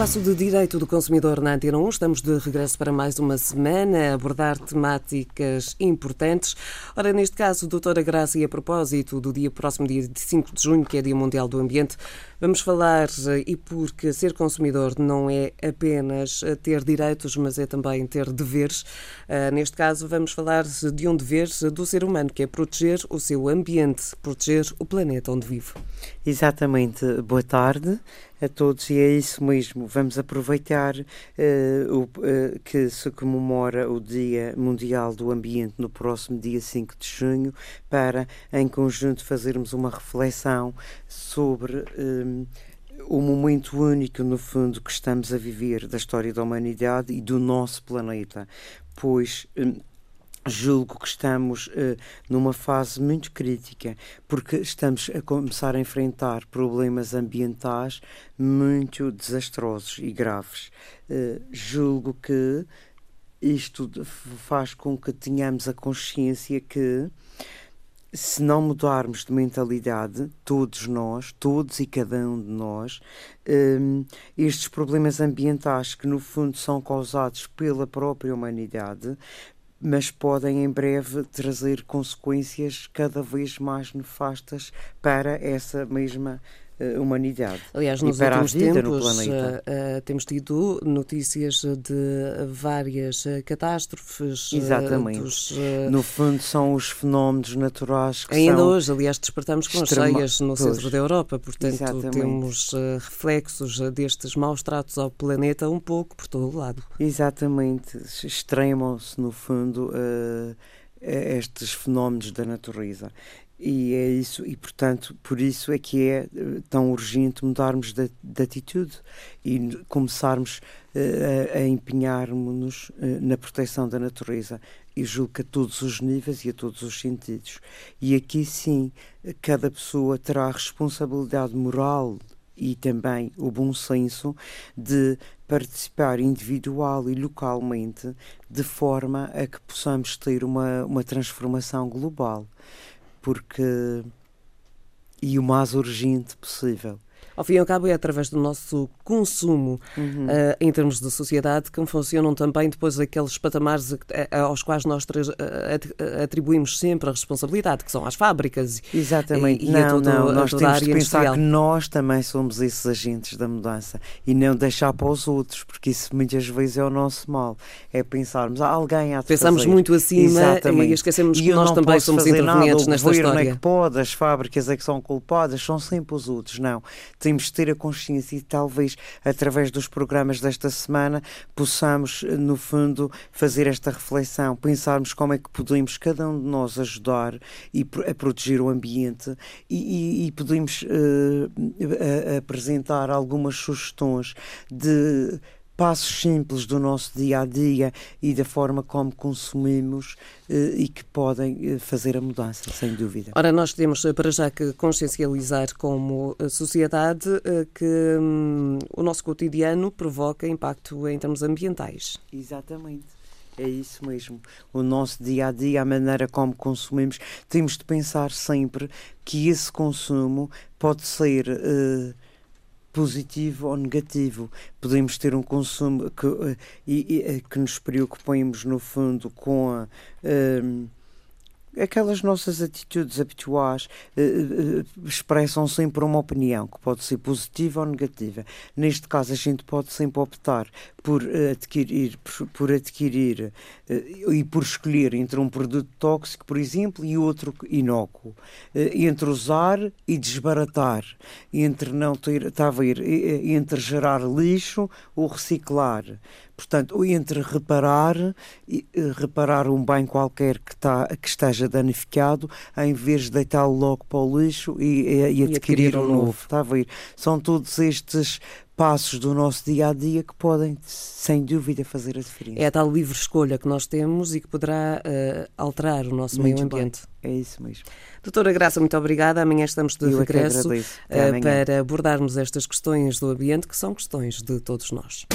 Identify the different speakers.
Speaker 1: espaço de Direito do Consumidor na Antena 1. Estamos de regresso para mais uma semana a abordar temáticas importantes. Ora, neste caso, doutora Graça, e a propósito do dia próximo, dia 5 de junho, que é Dia Mundial do Ambiente, vamos falar, e porque ser consumidor não é apenas ter direitos, mas é também ter deveres. Ah, neste caso, vamos falar de um dever do ser humano, que é proteger o seu ambiente, proteger o planeta onde vive.
Speaker 2: Exatamente. Boa tarde a todos e é isso mesmo. Vamos aproveitar uh, o, uh, que se comemora o Dia Mundial do Ambiente no próximo dia 5 de junho para, em conjunto, fazermos uma reflexão sobre. Um, o momento único, no fundo, que estamos a viver da história da humanidade e do nosso planeta, pois julgo que estamos uh, numa fase muito crítica, porque estamos a começar a enfrentar problemas ambientais muito desastrosos e graves. Uh, julgo que isto faz com que tenhamos a consciência que se não mudarmos de mentalidade, todos nós, todos e cada um de nós, um, estes problemas ambientais que no fundo são causados pela própria humanidade mas podem em breve trazer consequências cada vez mais nefastas para essa mesma humanidade.
Speaker 1: Aliás, nos últimos tempos uh, uh, temos tido notícias de várias catástrofes.
Speaker 2: Exatamente. Dos, no fundo, são os fenómenos naturais que
Speaker 1: Ainda
Speaker 2: são
Speaker 1: hoje, aliás, despertamos com extrema... cheias no centro da Europa, portanto, Exatamente. temos reflexos destes maus tratos ao planeta um pouco por todo o lado.
Speaker 2: Exatamente. Extremam-se, no fundo, estes fenómenos da natureza. E é isso, e portanto, por isso é que é eh, tão urgente mudarmos de, de atitude e começarmos uh, a, a empenharmos-nos uh, na proteção da natureza. E julgo que a todos os níveis e a todos os sentidos. E aqui sim, cada pessoa terá a responsabilidade moral e também o bom senso de participar individual e localmente de forma a que possamos ter uma, uma transformação global porque e o mais urgente possível.
Speaker 1: Ao fim e ao cabo, é através do nosso consumo, uhum. uh, em termos de sociedade, que funcionam também depois aqueles patamares aos quais nós atribuímos sempre a responsabilidade, que são as fábricas.
Speaker 2: Exatamente. E, não, e todo, não, nós temos de pensar industrial. que nós também somos esses agentes da mudança e não deixar para os outros, porque isso muitas vezes é o nosso mal. É pensarmos, ah, alguém há de
Speaker 1: Pensamos
Speaker 2: fazer.
Speaker 1: muito acima Exatamente. e esquecemos e que nós também somos intervenientes
Speaker 2: nada,
Speaker 1: nesta história.
Speaker 2: é que pode, as fábricas é que são culpadas, são sempre os outros. Não de ter a consciência e talvez através dos programas desta semana possamos, no fundo, fazer esta reflexão, pensarmos como é que podemos cada um de nós ajudar e, a proteger o ambiente e, e, e podemos uh, apresentar algumas sugestões de passos simples do nosso dia a dia e da forma como consumimos eh, e que podem eh, fazer a mudança, sem dúvida.
Speaker 1: Ora, nós temos eh, para já que consciencializar como sociedade que hum, o nosso cotidiano provoca impacto em termos ambientais.
Speaker 2: Exatamente. É isso mesmo. O nosso dia a dia, a maneira como consumimos, temos de pensar sempre que esse consumo pode ser. Uh, positivo ou negativo. Podemos ter um consumo que, uh, e, e, que nos preocupemos, no fundo, com a. Uh, aquelas nossas atitudes habituais uh, uh, expressam sempre uma opinião que pode ser positiva ou negativa. Neste caso, a gente pode sempre optar por uh, adquirir, por, por adquirir e por escolher entre um produto tóxico, por exemplo, e outro inócuo, entre usar e desbaratar, entre não ter, está a ver, entre gerar lixo ou reciclar. Portanto, entre reparar e reparar um bem qualquer que, está, que esteja danificado, em vez de deitá-lo logo para o lixo e, e, e adquirir, um novo. Está a ver? São todos estes passos do nosso dia a dia que podem, sem dúvida, fazer a diferença.
Speaker 1: É a tal livre escolha que nós temos e que poderá uh, alterar o nosso muito meio ambiente.
Speaker 2: Bem. É isso mesmo.
Speaker 1: Doutora Graça, muito obrigada. Amanhã estamos de Eu é regresso uh, para abordarmos estas questões do ambiente, que são questões de todos nós.